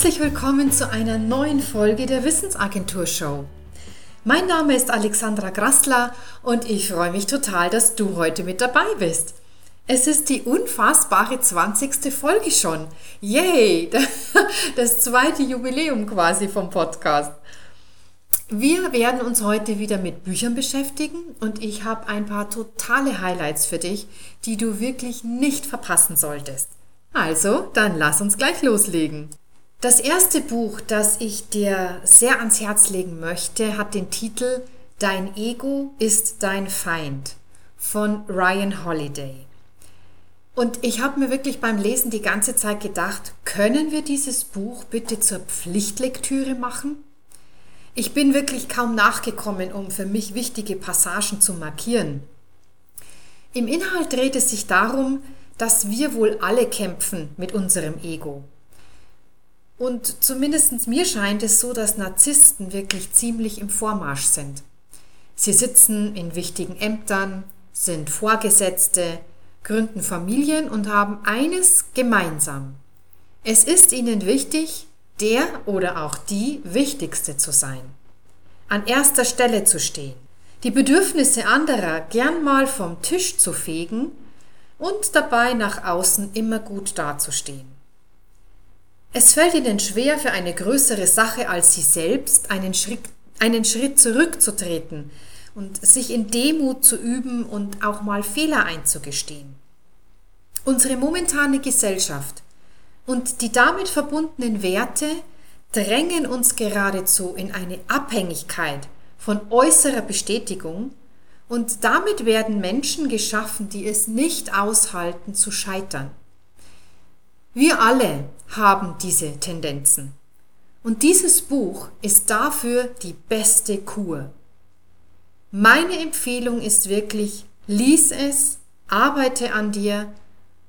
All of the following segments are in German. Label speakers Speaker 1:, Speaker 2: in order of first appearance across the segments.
Speaker 1: Herzlich willkommen zu einer neuen Folge der Wissensagentur Show. Mein Name ist Alexandra Grassler und ich freue mich total, dass du heute mit dabei bist. Es ist die unfassbare 20. Folge schon. Yay! Das zweite Jubiläum quasi vom Podcast. Wir werden uns heute wieder mit Büchern beschäftigen und ich habe ein paar totale Highlights für dich, die du wirklich nicht verpassen solltest. Also, dann lass uns gleich loslegen. Das erste Buch, das ich dir sehr ans Herz legen möchte, hat den Titel Dein Ego ist dein Feind von Ryan Holiday. Und ich habe mir wirklich beim Lesen die ganze Zeit gedacht, können wir dieses Buch bitte zur Pflichtlektüre machen? Ich bin wirklich kaum nachgekommen, um für mich wichtige Passagen zu markieren. Im Inhalt dreht es sich darum, dass wir wohl alle kämpfen mit unserem Ego. Und zumindest mir scheint es so, dass Narzissten wirklich ziemlich im Vormarsch sind. Sie sitzen in wichtigen Ämtern, sind Vorgesetzte, gründen Familien und haben eines gemeinsam. Es ist ihnen wichtig, der oder auch die Wichtigste zu sein. An erster Stelle zu stehen. Die Bedürfnisse anderer gern mal vom Tisch zu fegen und dabei nach außen immer gut dazustehen. Es fällt ihnen schwer, für eine größere Sache als sie selbst einen Schritt, einen Schritt zurückzutreten und sich in Demut zu üben und auch mal Fehler einzugestehen. Unsere momentane Gesellschaft und die damit verbundenen Werte drängen uns geradezu in eine Abhängigkeit von äußerer Bestätigung und damit werden Menschen geschaffen, die es nicht aushalten zu scheitern. Wir alle haben diese Tendenzen. Und dieses Buch ist dafür die beste Kur. Meine Empfehlung ist wirklich, lies es, arbeite an dir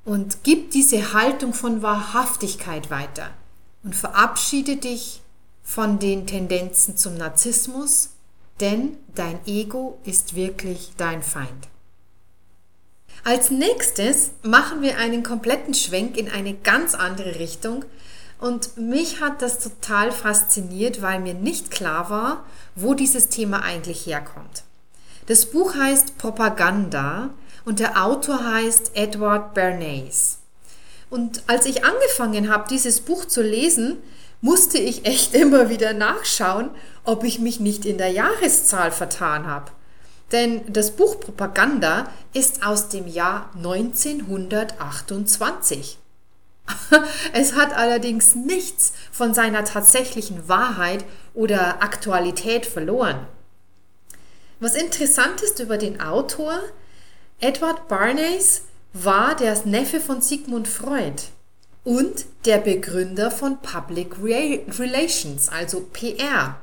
Speaker 1: und gib diese Haltung von Wahrhaftigkeit weiter und verabschiede dich von den Tendenzen zum Narzissmus, denn dein Ego ist wirklich dein Feind. Als nächstes machen wir einen kompletten Schwenk in eine ganz andere Richtung und mich hat das total fasziniert, weil mir nicht klar war, wo dieses Thema eigentlich herkommt. Das Buch heißt Propaganda und der Autor heißt Edward Bernays. Und als ich angefangen habe, dieses Buch zu lesen, musste ich echt immer wieder nachschauen, ob ich mich nicht in der Jahreszahl vertan habe. Denn das Buch Propaganda ist aus dem Jahr 1928. Es hat allerdings nichts von seiner tatsächlichen Wahrheit oder Aktualität verloren. Was interessant ist über den Autor, Edward Barnays war der Neffe von Sigmund Freud und der Begründer von Public Relations, also PR.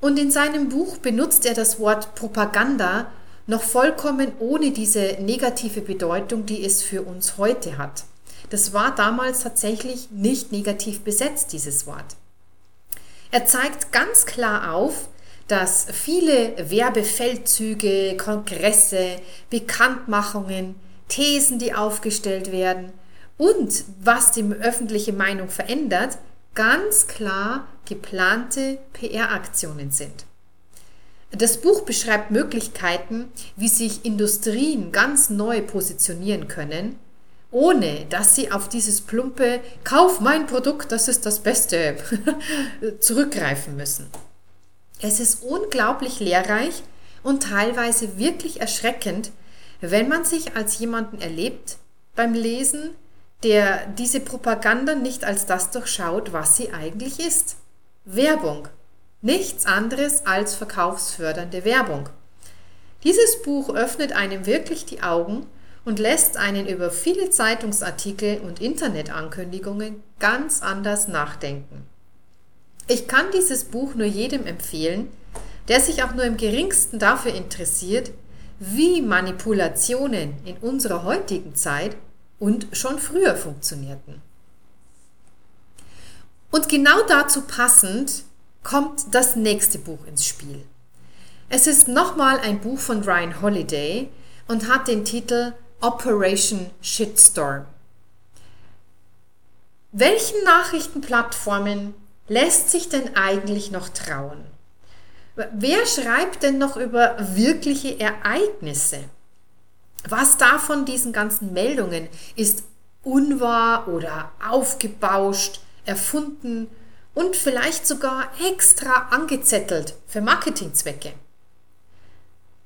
Speaker 1: Und in seinem Buch benutzt er das Wort Propaganda noch vollkommen ohne diese negative Bedeutung, die es für uns heute hat. Das war damals tatsächlich nicht negativ besetzt, dieses Wort. Er zeigt ganz klar auf, dass viele Werbefeldzüge, Kongresse, Bekanntmachungen, Thesen, die aufgestellt werden und was die öffentliche Meinung verändert, ganz klar geplante PR-Aktionen sind. Das Buch beschreibt Möglichkeiten, wie sich Industrien ganz neu positionieren können, ohne dass sie auf dieses plumpe Kauf mein Produkt, das ist das Beste zurückgreifen müssen. Es ist unglaublich lehrreich und teilweise wirklich erschreckend, wenn man sich als jemanden erlebt beim Lesen, der diese Propaganda nicht als das durchschaut, was sie eigentlich ist. Werbung. Nichts anderes als verkaufsfördernde Werbung. Dieses Buch öffnet einem wirklich die Augen und lässt einen über viele Zeitungsartikel und Internetankündigungen ganz anders nachdenken. Ich kann dieses Buch nur jedem empfehlen, der sich auch nur im geringsten dafür interessiert, wie Manipulationen in unserer heutigen Zeit und schon früher funktionierten. Und genau dazu passend kommt das nächste Buch ins Spiel. Es ist nochmal ein Buch von Ryan Holiday und hat den Titel Operation Shitstorm. welchen Nachrichtenplattformen lässt sich denn eigentlich noch trauen? Wer schreibt denn noch über wirkliche Ereignisse? Was davon diesen ganzen Meldungen ist unwahr oder aufgebauscht, erfunden und vielleicht sogar extra angezettelt für Marketingzwecke?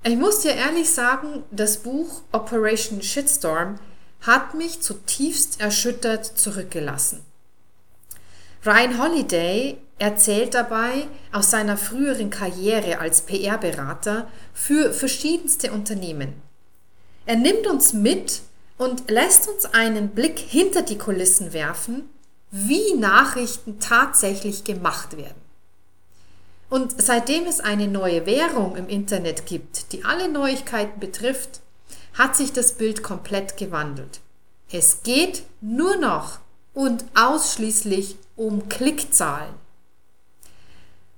Speaker 1: Ich muss dir ehrlich sagen, das Buch Operation Shitstorm hat mich zutiefst erschüttert zurückgelassen. Ryan Holiday erzählt dabei aus seiner früheren Karriere als PR-Berater für verschiedenste Unternehmen. Er nimmt uns mit und lässt uns einen Blick hinter die Kulissen werfen, wie Nachrichten tatsächlich gemacht werden. Und seitdem es eine neue Währung im Internet gibt, die alle Neuigkeiten betrifft, hat sich das Bild komplett gewandelt. Es geht nur noch und ausschließlich um Klickzahlen.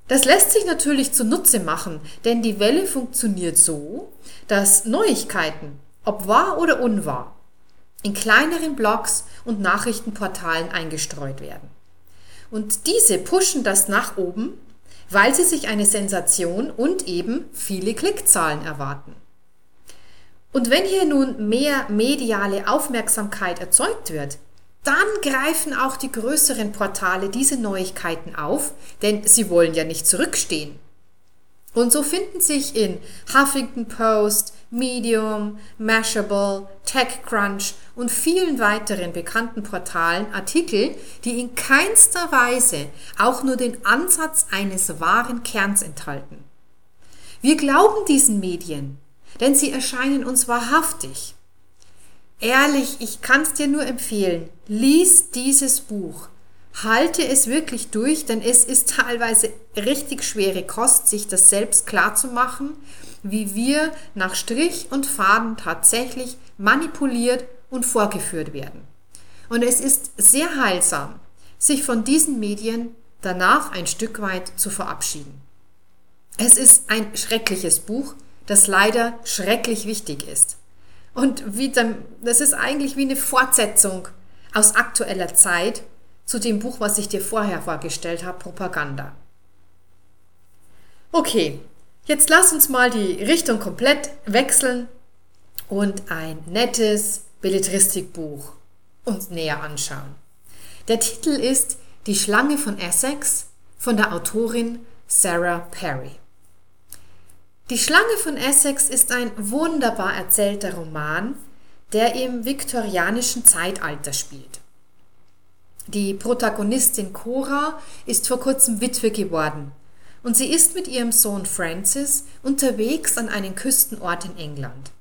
Speaker 1: Das lässt sich natürlich zunutze machen, denn die Welle funktioniert so, dass Neuigkeiten, ob wahr oder unwahr, in kleineren Blogs und Nachrichtenportalen eingestreut werden. Und diese pushen das nach oben, weil sie sich eine Sensation und eben viele Klickzahlen erwarten. Und wenn hier nun mehr mediale Aufmerksamkeit erzeugt wird, dann greifen auch die größeren Portale diese Neuigkeiten auf, denn sie wollen ja nicht zurückstehen. Und so finden sich in Huffington Post, Medium, Mashable, TechCrunch und vielen weiteren bekannten Portalen Artikel, die in keinster Weise auch nur den Ansatz eines wahren Kerns enthalten. Wir glauben diesen Medien, denn sie erscheinen uns wahrhaftig. Ehrlich, ich kann es dir nur empfehlen, lies dieses Buch. Halte es wirklich durch, denn es ist teilweise richtig schwere Kost, sich das selbst klar zu machen, wie wir nach Strich und Faden tatsächlich manipuliert und vorgeführt werden. Und es ist sehr heilsam, sich von diesen Medien danach ein Stück weit zu verabschieden. Es ist ein schreckliches Buch, das leider schrecklich wichtig ist. Und wie dann, das ist eigentlich wie eine Fortsetzung aus aktueller Zeit zu dem Buch, was ich dir vorher vorgestellt habe, Propaganda. Okay, jetzt lass uns mal die Richtung komplett wechseln und ein nettes Belletristikbuch uns näher anschauen. Der Titel ist Die Schlange von Essex von der Autorin Sarah Perry. Die Schlange von Essex ist ein wunderbar erzählter Roman, der im viktorianischen Zeitalter spielt. Die Protagonistin Cora ist vor kurzem Witwe geworden und sie ist mit ihrem Sohn Francis unterwegs an einen Küstenort in England.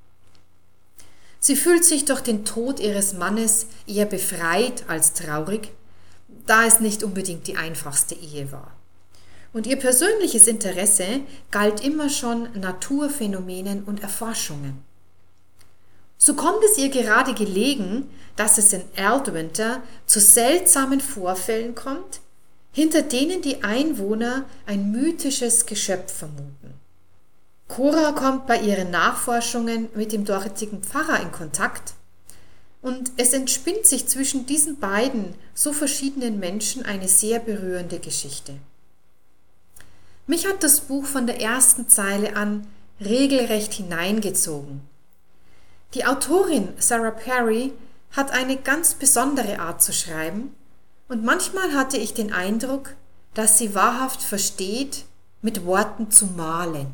Speaker 1: Sie fühlt sich durch den Tod ihres Mannes eher befreit als traurig, da es nicht unbedingt die einfachste Ehe war. Und ihr persönliches Interesse galt immer schon Naturphänomenen und Erforschungen. So kommt es ihr gerade gelegen, dass es in Aldwinter zu seltsamen Vorfällen kommt, hinter denen die Einwohner ein mythisches Geschöpf vermuten. Cora kommt bei ihren Nachforschungen mit dem dortigen Pfarrer in Kontakt und es entspinnt sich zwischen diesen beiden so verschiedenen Menschen eine sehr berührende Geschichte. Mich hat das Buch von der ersten Zeile an regelrecht hineingezogen. Die Autorin Sarah Perry hat eine ganz besondere Art zu schreiben und manchmal hatte ich den Eindruck, dass sie wahrhaft versteht, mit Worten zu malen.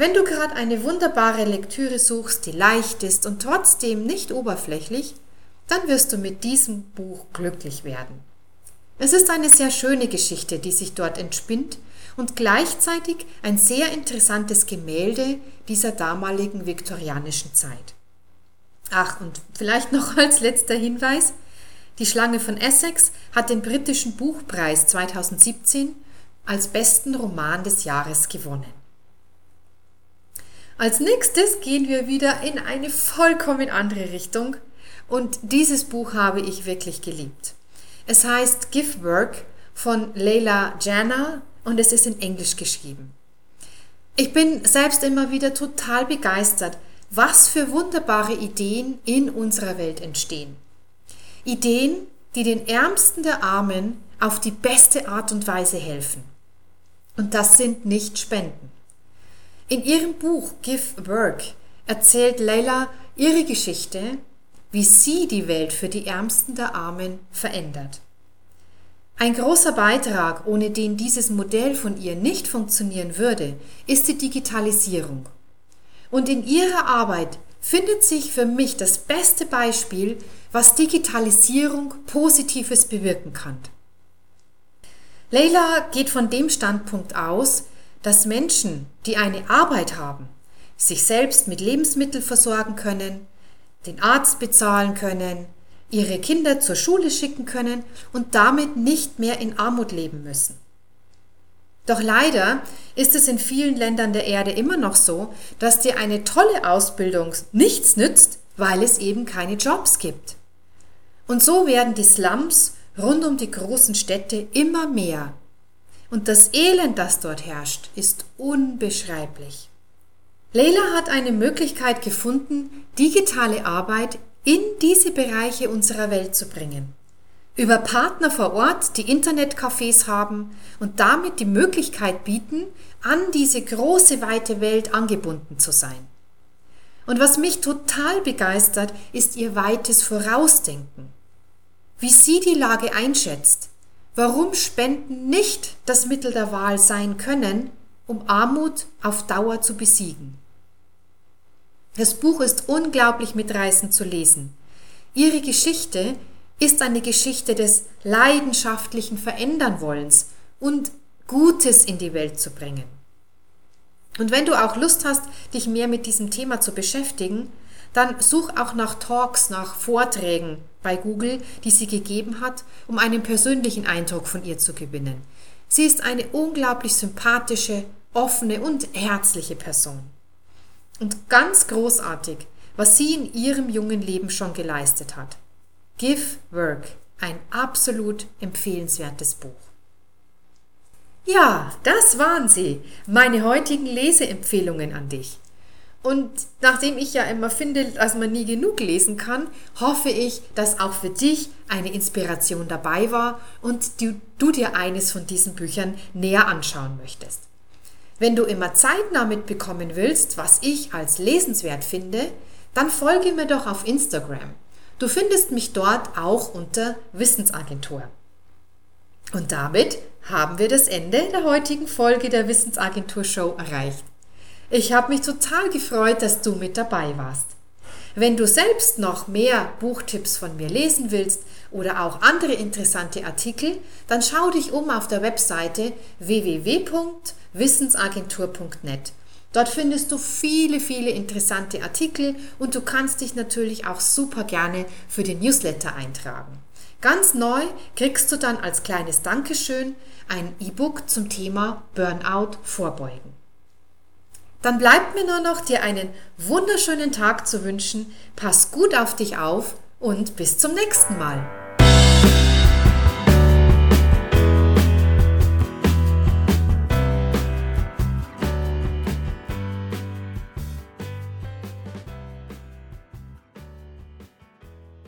Speaker 1: Wenn du gerade eine wunderbare Lektüre suchst, die leicht ist und trotzdem nicht oberflächlich, dann wirst du mit diesem Buch glücklich werden. Es ist eine sehr schöne Geschichte, die sich dort entspinnt und gleichzeitig ein sehr interessantes Gemälde dieser damaligen viktorianischen Zeit. Ach, und vielleicht noch als letzter Hinweis, die Schlange von Essex hat den britischen Buchpreis 2017 als besten Roman des Jahres gewonnen. Als nächstes gehen wir wieder in eine vollkommen andere Richtung und dieses Buch habe ich wirklich geliebt. Es heißt Give Work von Leila Jana und es ist in Englisch geschrieben. Ich bin selbst immer wieder total begeistert, was für wunderbare Ideen in unserer Welt entstehen. Ideen, die den Ärmsten der Armen auf die beste Art und Weise helfen. Und das sind nicht Spenden. In ihrem Buch Give Work erzählt Leila ihre Geschichte, wie sie die Welt für die Ärmsten der Armen verändert. Ein großer Beitrag, ohne den dieses Modell von ihr nicht funktionieren würde, ist die Digitalisierung. Und in ihrer Arbeit findet sich für mich das beste Beispiel, was Digitalisierung Positives bewirken kann. Leila geht von dem Standpunkt aus, dass Menschen, die eine Arbeit haben, sich selbst mit Lebensmitteln versorgen können, den Arzt bezahlen können, ihre Kinder zur Schule schicken können und damit nicht mehr in Armut leben müssen. Doch leider ist es in vielen Ländern der Erde immer noch so, dass dir eine tolle Ausbildung nichts nützt, weil es eben keine Jobs gibt. Und so werden die Slums rund um die großen Städte immer mehr. Und das Elend, das dort herrscht, ist unbeschreiblich. Leila hat eine Möglichkeit gefunden, digitale Arbeit in diese Bereiche unserer Welt zu bringen. Über Partner vor Ort, die Internetcafés haben und damit die Möglichkeit bieten, an diese große weite Welt angebunden zu sein. Und was mich total begeistert, ist ihr weites Vorausdenken wie sie die Lage einschätzt, warum Spenden nicht das Mittel der Wahl sein können, um Armut auf Dauer zu besiegen. Das Buch ist unglaublich mitreißend zu lesen. Ihre Geschichte ist eine Geschichte des leidenschaftlichen Verändernwollens und Gutes in die Welt zu bringen. Und wenn du auch Lust hast, dich mehr mit diesem Thema zu beschäftigen, dann such auch nach Talks, nach Vorträgen bei Google, die sie gegeben hat, um einen persönlichen Eindruck von ihr zu gewinnen. Sie ist eine unglaublich sympathische, offene und herzliche Person. Und ganz großartig, was sie in ihrem jungen Leben schon geleistet hat. Give Work, ein absolut empfehlenswertes Buch. Ja, das waren sie, meine heutigen Leseempfehlungen an dich. Und nachdem ich ja immer finde, dass man nie genug lesen kann, hoffe ich, dass auch für dich eine Inspiration dabei war und du, du dir eines von diesen Büchern näher anschauen möchtest. Wenn du immer zeitnah mitbekommen willst, was ich als lesenswert finde, dann folge mir doch auf Instagram. Du findest mich dort auch unter Wissensagentur. Und damit haben wir das Ende der heutigen Folge der Wissensagentur Show erreicht. Ich habe mich total gefreut, dass du mit dabei warst. Wenn du selbst noch mehr Buchtipps von mir lesen willst oder auch andere interessante Artikel, dann schau dich um auf der Webseite www.wissensagentur.net. Dort findest du viele, viele interessante Artikel und du kannst dich natürlich auch super gerne für den Newsletter eintragen. Ganz neu kriegst du dann als kleines Dankeschön ein E-Book zum Thema Burnout vorbeugen. Dann bleibt mir nur noch, dir einen wunderschönen Tag zu wünschen. Pass gut auf dich auf und bis zum nächsten Mal.